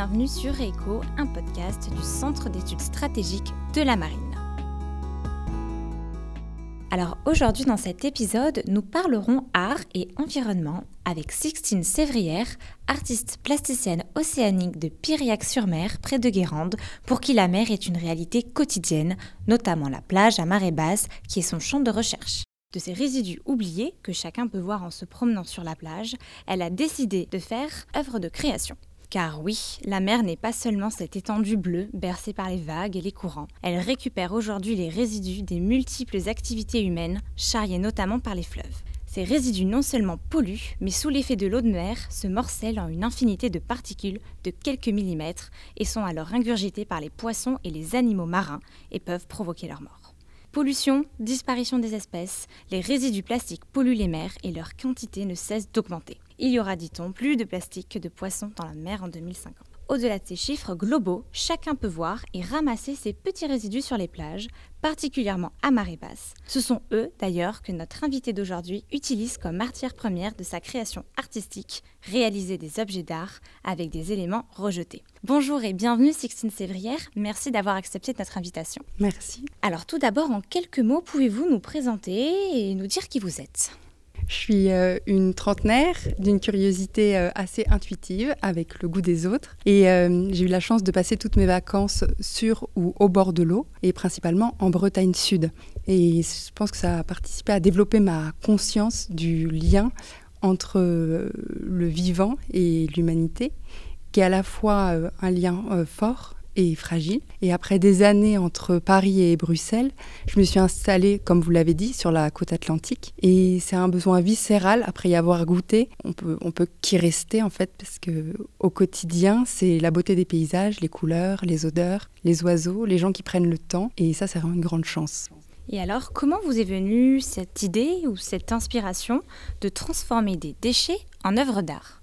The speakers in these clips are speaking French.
bienvenue sur ECHO, un podcast du Centre d'études stratégiques de la marine. Alors aujourd'hui dans cet épisode, nous parlerons art et environnement avec Sixtine Sévrière, artiste plasticienne océanique de Piriac-sur-Mer près de Guérande, pour qui la mer est une réalité quotidienne, notamment la plage à marée basse qui est son champ de recherche. De ces résidus oubliés que chacun peut voir en se promenant sur la plage, elle a décidé de faire œuvre de création. Car oui, la mer n'est pas seulement cette étendue bleue bercée par les vagues et les courants. Elle récupère aujourd'hui les résidus des multiples activités humaines, charriées notamment par les fleuves. Ces résidus non seulement polluent, mais sous l'effet de l'eau de mer, se morcellent en une infinité de particules de quelques millimètres et sont alors ingurgités par les poissons et les animaux marins et peuvent provoquer leur mort. Pollution, disparition des espèces, les résidus plastiques polluent les mers et leur quantité ne cesse d'augmenter. Il y aura, dit-on, plus de plastique que de poissons dans la mer en 2050. Au-delà de ces chiffres globaux, chacun peut voir et ramasser ces petits résidus sur les plages, particulièrement à marée basse. Ce sont eux, d'ailleurs, que notre invité d'aujourd'hui utilise comme matière première de sa création artistique, réaliser des objets d'art avec des éléments rejetés. Bonjour et bienvenue Sixtine Sévrière, merci d'avoir accepté notre invitation. Merci. Alors tout d'abord, en quelques mots, pouvez-vous nous présenter et nous dire qui vous êtes? Je suis euh, une trentenaire d'une curiosité euh, assez intuitive avec le goût des autres. Et euh, j'ai eu la chance de passer toutes mes vacances sur ou au bord de l'eau, et principalement en Bretagne Sud. Et je pense que ça a participé à développer ma conscience du lien entre le vivant et l'humanité, qui est à la fois un lien fort et fragile. Et après des années entre Paris et Bruxelles, je me suis installée, comme vous l'avez dit, sur la côte atlantique. Et c'est un besoin viscéral, après y avoir goûté, on peut, on peut qu'y rester en fait, parce que au quotidien, c'est la beauté des paysages, les couleurs, les odeurs, les oiseaux, les gens qui prennent le temps. Et ça, c'est vraiment une grande chance. Et alors, comment vous est venue cette idée ou cette inspiration de transformer des déchets en œuvres d'art?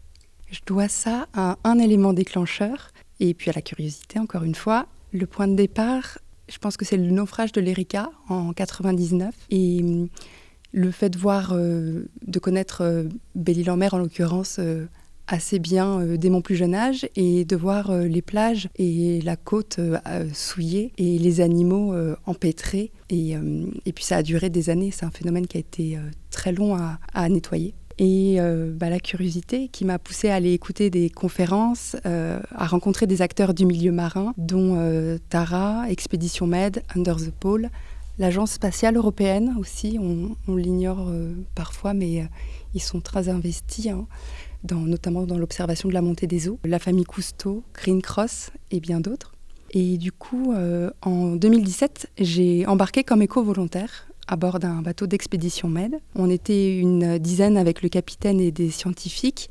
Je dois ça à un élément déclencheur et puis à la curiosité, encore une fois. Le point de départ, je pense que c'est le naufrage de l'Erika en 99. Et hum, le fait de voir, euh, de connaître euh, Belle-Île-en-Mer en l'occurrence euh, assez bien dès mon plus jeune âge et de voir les plages et la côte souillée et les animaux empêtrés. Et, et, puis ça a duré des années, c'est un phénomène qui a été très long à nettoyer et euh, bah, la curiosité qui m'a poussée à aller écouter des conférences, euh, à rencontrer des acteurs du milieu marin, dont euh, Tara, Expédition Med, Under the Pole, l'Agence spatiale européenne aussi, on, l'ignore parfois, mais ils sont très investis, hein, notamment dans l'observation de la montée des eaux, la famille Cousteau, Green Cross et bien d'autres. Et du coup, en 2017, j'ai embarqué comme éco-volontaire à bord d'un bateau d'expédition Med. On était une dizaine avec le capitaine et des scientifiques,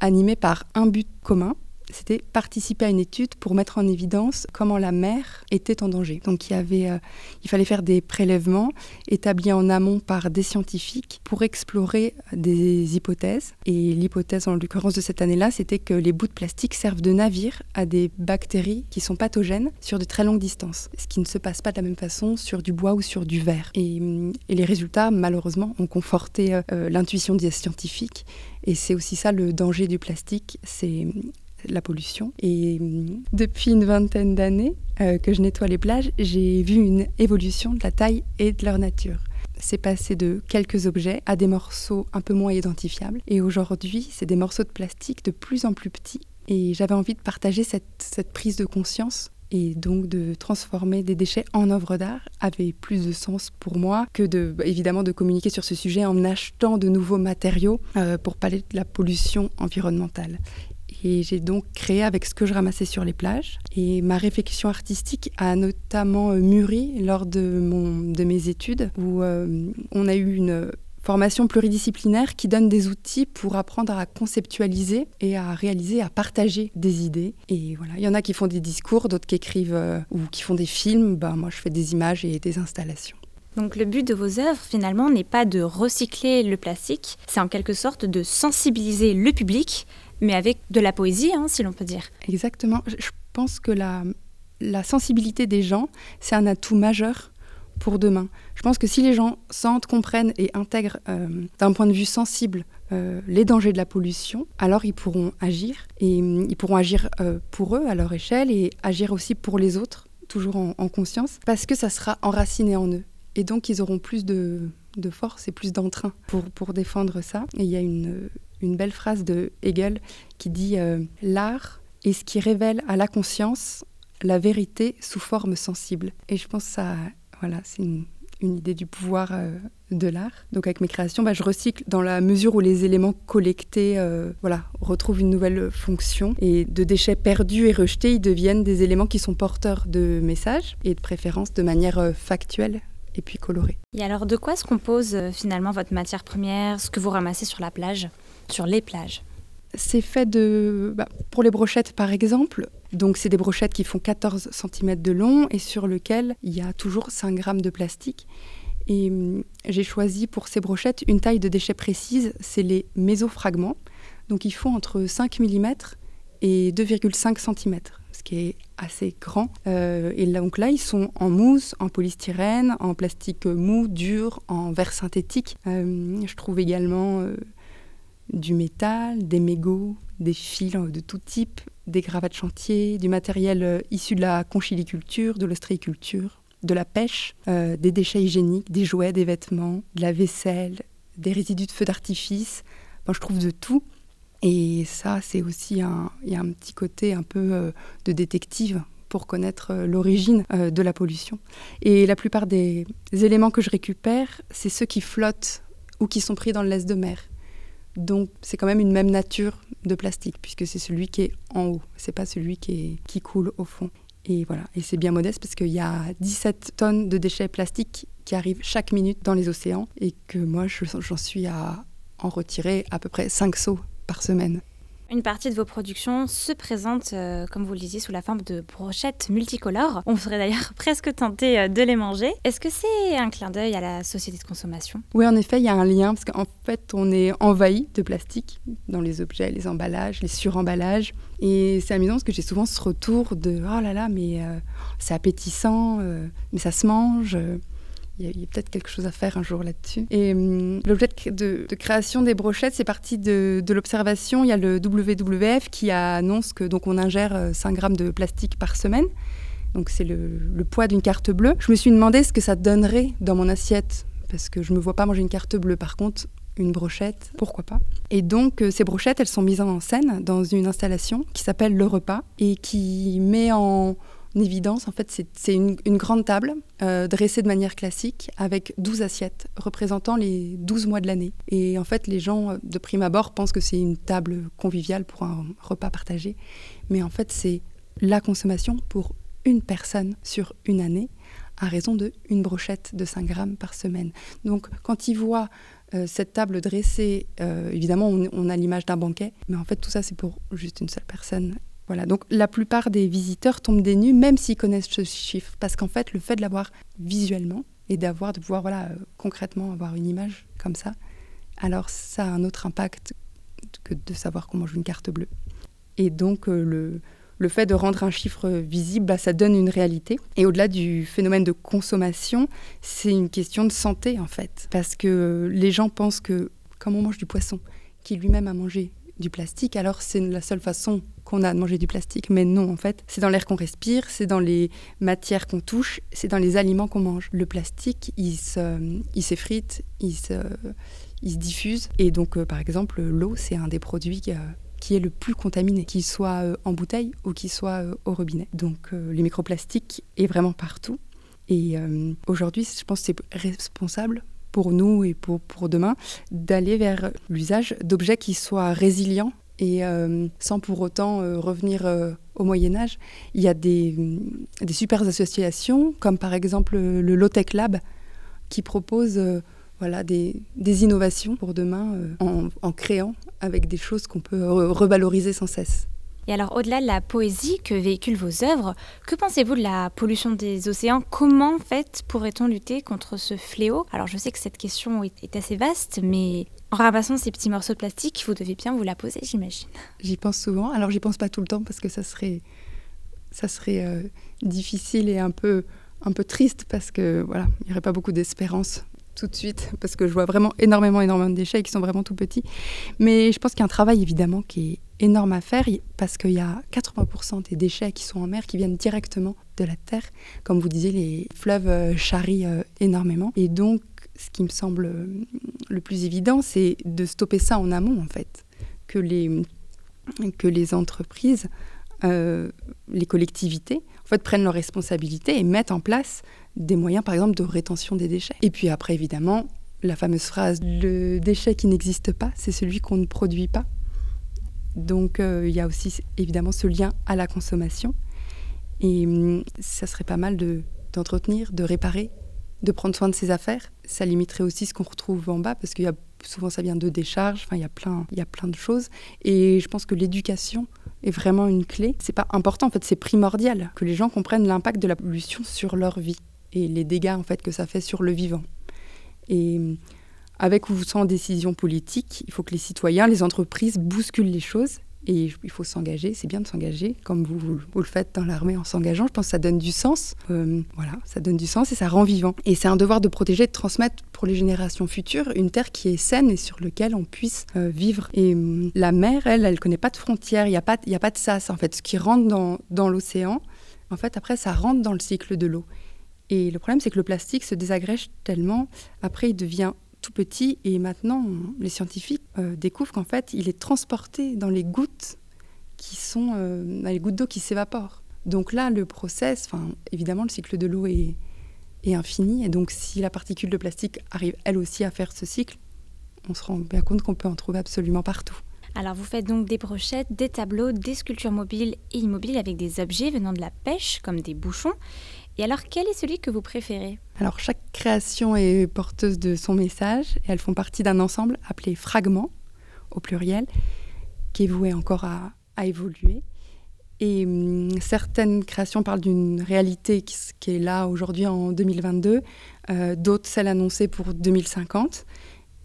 animés par un but commun, c'était participer à une étude pour mettre en évidence comment la mer était en danger. Donc il, y avait, euh, il fallait faire des prélèvements établis en amont par des scientifiques pour explorer des hypothèses. Et l'hypothèse en l'occurrence de cette année-là, c'était que les bouts de plastique servent de navire à des bactéries qui sont pathogènes sur de très longues distances, ce qui ne se passe pas de la même façon sur du bois ou sur du verre. Et, les résultats, malheureusement, ont conforté euh, euh, l'intuition des scientifiques. Et c'est aussi ça le danger du plastique, c'est la pollution. Et hum, depuis une vingtaine d'années euh, que je nettoie les plages, j'ai vu une évolution de la taille et de leur nature. C'est passé de quelques objets à des morceaux un peu moins identifiables. Et aujourd'hui, c'est des morceaux de plastique de plus en plus petits. Et j'avais envie de partager cette, prise de conscience et donc de transformer des déchets en œuvres d'art avait plus de sens pour moi que de évidemment de communiquer sur ce sujet en achetant de nouveaux matériaux euh, pour parler de la pollution environnementale. Et j'ai donc créé avec ce que je ramassais sur les plages. Et ma réflexion artistique a notamment euh, mûri lors de, mon, de mes études, où euh, on a eu une formation pluridisciplinaire qui donne des outils pour apprendre à conceptualiser et à réaliser, à partager des idées. Et voilà, il y en a qui font des discours, d'autres qui écrivent euh, ou qui font des films. Ben, moi, je fais des images et des installations. Donc le but de vos œuvres, finalement, n'est pas de recycler le plastique, c'est en quelque sorte de sensibiliser le public mais avec de la poésie, hein, si l'on peut dire. Exactement. Je pense que la, la sensibilité des gens, c'est un atout majeur pour demain. Je pense que si les gens sentent, comprennent et intègrent euh, d'un point de vue sensible euh, les dangers de la pollution, alors ils pourront agir. Et hum, ils pourront agir euh, pour eux, à leur échelle, et agir aussi pour les autres, toujours en, conscience, parce que ça sera enraciné en eux. Et donc ils auront plus de, force et plus d'entrain pour, pour défendre ça. Et il y a une, une belle phrase de Hegel qui dit L'art est ce qui révèle à la conscience la vérité sous forme sensible. Et je pense que ça, voilà, c'est une, idée du pouvoir euh, de l'art. Donc avec mes créations, bah, je recycle dans la mesure où les éléments collectés euh, voilà, retrouvent une nouvelle fonction. Et de déchets perdus et rejetés, ils deviennent des éléments qui sont porteurs de messages et de préférences de manière euh, factuelle et puis colorée. Et alors de quoi se compose finalement votre matière première, ce que vous ramassez sur la plage, sur les plages c'est fait de. Bah, pour les brochettes, par exemple, donc c'est des brochettes qui font 14 cm de long et sur lequel il y a toujours 5 grammes de plastique. Et hum, j'ai choisi pour ces brochettes une taille de déchets précise, c'est les mésofragments. Donc ils font entre 5 mm et 2,5 cm, ce qui est assez grand. Euh, et donc là, ils sont en mousse, en polystyrène, en plastique mou, dur, en verre synthétique. Euh, je trouve également euh, du métal, des mégots, des fils de tout type, des gravats de chantier, du matériel euh, issu de la conchiliculture, de l'ostréiculture, de la pêche, euh, des déchets hygiéniques, des jouets, des vêtements, de la vaisselle, des résidus de feux d'artifice. je trouve de tout. Et ça, c'est aussi un, y a un petit côté un peu euh, de détective pour connaître l'origine de la pollution. Et la plupart des éléments que je récupère, c'est ceux qui flottent ou qui sont pris dans le laisse de mer. Donc c'est quand même une même nature de plastique puisque c'est celui qui est en haut, c'est pas celui qui, coule au fond. Et voilà, et c'est bien modeste parce qu'il y a 17 tonnes de déchets plastiques qui arrivent chaque minute dans les océans et que moi j'en suis à en retirer à peu près 5 seaux par semaine. Une partie de vos productions se présente, euh, comme vous le disiez, sous la forme de brochettes multicolores. On serait d'ailleurs presque tenté euh, de les manger. Est-ce que c'est un clin d'œil à la société de consommation? Oui, en effet, il y a un lien, parce qu'en fait, on est envahi de plastique dans les objets, les emballages, les suremballages. Et c'est amusant parce que j'ai souvent ce retour de ⁇ Oh là là, mais euh, c'est appétissant, mais ça se mange ⁇ il y a, peut-être quelque chose à faire un jour là-dessus. Et hum, l'objet de, création des brochettes, c'est parti de, l'observation. Il y a le WWF qui annonce que donc on ingère 5 euh, grammes de plastique par semaine. Donc c'est le, poids d'une carte bleue. Je me suis demandé ce que ça donnerait dans mon assiette parce que je me vois pas manger une carte bleue. Par contre, une brochette, pourquoi pas? Et donc euh, ces brochettes, elles sont mises en scène dans une installation qui s'appelle Le Repas et qui met en, évidence, en fait, c'est une, grande table euh, dressée de manière classique avec 12 assiettes représentant les 12 mois de l'année. Et en fait, les gens, de prime abord, pensent que c'est une table conviviale pour un repas partagé. Mais en fait, c'est la consommation pour une personne sur une année à raison de une brochette de 5 grammes par semaine. Donc, quand ils voient euh, cette table dressée, euh, évidemment, on a l'image d'un banquet, mais en fait, tout ça, c'est pour juste une seule personne donc la plupart des visiteurs tombent des nues, même s'ils connaissent ce chiffre, parce qu'en fait, le fait de l'avoir visuellement et d'avoir, de pouvoir voilà, euh, concrètement avoir une image comme ça, alors ça a un autre impact que de savoir qu'on mange une carte bleue. Et donc, euh, le, fait de rendre un chiffre visible, bah, ça donne une réalité. Et au-delà du phénomène de consommation, c'est une question de santé, en fait. Parce que les gens pensent que, comme on mange du poisson, qui lui-même a mangé du plastique, alors c'est la seule façon qu'on a de manger du plastique. Mais non, en fait, c'est dans l'air qu'on respire, c'est dans les matières qu'on touche, c'est dans les aliments qu'on mange. Le plastique, il s'effrite, il, se, diffuse. Et donc, euh, par exemple, l'eau, c'est un des produits qui, qui est le plus contaminé, qu'il soit euh, en bouteille ou qu'il soit euh, au robinet. Donc, les microplastiques est vraiment partout. Et aujourd'hui, je pense que c'est responsable pour nous et pour demain d'aller vers l'usage d'objets qui soient résilients et euh, sans pour autant euh, revenir euh, au Moyen Âge, il y a des, des, super associations, comme par exemple le Low-Tech Lab, qui propose voilà, des, innovations pour demain en, créant avec des choses qu'on peut revaloriser sans cesse. Et alors, au-delà de la poésie que véhiculent vos œuvres, que pensez-vous de la pollution des océans? Comment, en fait, pourrait-on lutter contre ce fléau? Alors, je sais que cette question est, assez vaste, mais en ramassant ces petits morceaux de plastique, vous devez bien vous la poser, j'imagine. J'y pense souvent. Alors, j'y pense pas tout le temps parce que ça serait, ça serait euh, difficile et un peu, un peu triste parce que voilà, il n'y aurait pas beaucoup d'espérance tout de suite parce que je vois vraiment énormément, énormément de déchets qui sont vraiment tout petits. Mais je pense qu'il y a un travail évidemment qui est énorme à faire parce qu'il y a 80% des déchets qui sont en mer qui viennent directement de la terre. Comme vous disiez, les fleuves euh, charrient euh, énormément. Et donc, ce qui me semble euh, le plus évident, c'est de stopper ça en amont, en fait. Que les, que les entreprises, les collectivités, en fait, prennent leurs responsabilités et mettent en place des moyens, par exemple, de rétention des déchets. Et puis après, évidemment, la fameuse phrase le déchet qui n'existe pas, c'est celui qu'on ne produit pas. Donc euh, il y a aussi évidemment ce lien à la consommation. Et hum, ça serait pas mal d'entretenir, de, réparer, de prendre soin de ses affaires. Ça limiterait aussi ce qu'on retrouve en bas parce qu'il y a souvent ça vient de décharges, enfin il y a plein il y a plein de choses et je pense que l'éducation est vraiment une clé. C'est pas important en fait, c'est primordial que les gens comprennent l'impact de la pollution sur leur vie et les dégâts en fait que ça fait sur le vivant. Et avec ou sans décision politique, il faut que les citoyens, les entreprises bousculent les choses et il faut s'engager, c'est bien de s'engager, comme vous, le faites dans l'armée en s'engageant. Je pense que ça donne du sens. Euh, voilà, ça donne du sens et ça rend vivant. Et c'est un devoir de protéger, de transmettre pour les générations futures une terre qui est saine et sur laquelle on puisse euh, vivre. Et hum, la mer, elle, elle connaît pas de frontières, il n'y a, pas, a pas de sas. En fait, ce qui rentre dans, dans l'océan, en fait, après, ça rentre dans le cycle de l'eau. Et le problème, c'est que le plastique se désagrège tellement, après, il devient tout petit et maintenant les scientifiques euh, découvrent qu'en fait il est transporté dans les gouttes qui sont euh, les gouttes d'eau qui s'évaporent. Donc là le process, évidemment le cycle de l'eau est infini et donc si la particule de plastique arrive elle aussi à faire ce cycle, on se rend bien compte qu'on peut en trouver absolument partout. Alors vous faites donc des brochettes, des tableaux, des sculptures mobiles et immobiles avec des objets venant de la pêche comme des bouchons. Et alors, quel est celui que vous préférez? Alors, chaque création est porteuse de son message et elles font partie d'un ensemble appelé Fragments, au pluriel, qui est voué encore à, évoluer. Et hum, certaines créations parlent d'une réalité qui, est là aujourd'hui en 2022, euh, d'autres celles annoncées pour 2050.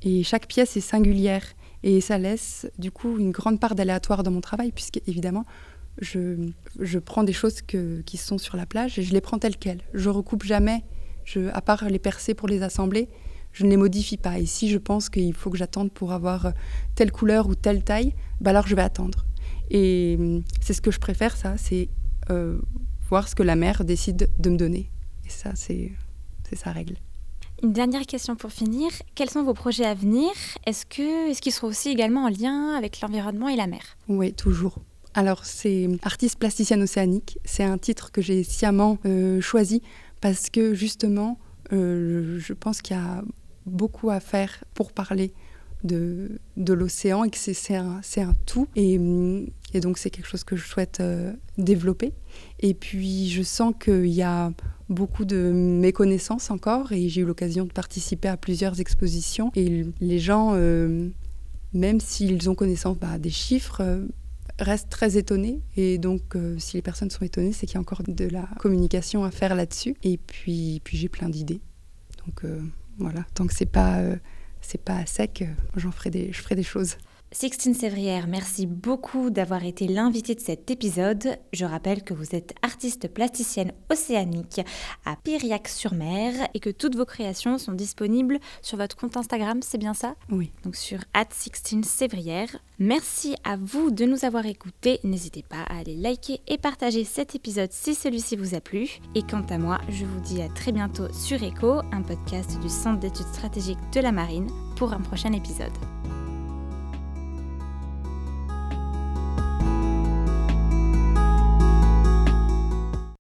Et chaque pièce est singulière et ça laisse du coup une grande part d'aléatoire dans mon travail, puisque évidemment, je, je prends des choses que, qui sont sur la plage et je les prends telles quelles. Je recoupe jamais, je, à part les percer pour les assembler, je ne les modifie pas. Et si je pense qu'il faut que j'attende pour avoir telle couleur ou telle taille, bah alors je vais attendre. Et hum, c'est ce que je préfère, ça, c'est euh, voir ce que la mère décide de me donner. Et ça, c'est sa règle. Une dernière question pour finir. Quels sont vos projets à venir? Est-ce qu'ils est seront aussi également en lien avec l'environnement et la mer? Oui, toujours. Alors, c'est artiste plasticienne océanique. C'est un titre que j'ai sciemment euh, choisi parce que justement, euh, je pense qu'il y a beaucoup à faire pour parler de, de l'océan et que c'est un, un, tout. Et, et donc, c'est quelque chose que je souhaite euh, développer. Et puis, je sens qu'il y a beaucoup de méconnaissances encore et j'ai eu l'occasion de participer à plusieurs expositions. Et les gens, même s'ils ont connaissance bah, des chiffres, reste très étonné. Et donc, euh, si les personnes sont étonnées, c'est qu'il y a encore de la communication à faire là-dessus. Et puis, puis j'ai plein d'idées. Donc euh, voilà, tant que c'est pas, euh, pas à sec, j'en ferai des, je ferai des choses. Sixtine Sévrière, merci beaucoup d'avoir été l'invité de cet épisode. Je rappelle que vous êtes artiste plasticienne océanique à Piriac-sur-Mer et que toutes vos créations sont disponibles sur votre compte Instagram, c'est bien ça? Oui. Donc sur Sixtine Sévrière. Merci à vous de nous avoir écoutés. N'hésitez pas à aller liker et partager cet épisode si celui-ci vous a plu. Et quant à moi, je vous dis à très bientôt sur ECHO, un podcast du Centre d'études stratégiques de la marine, pour un prochain épisode.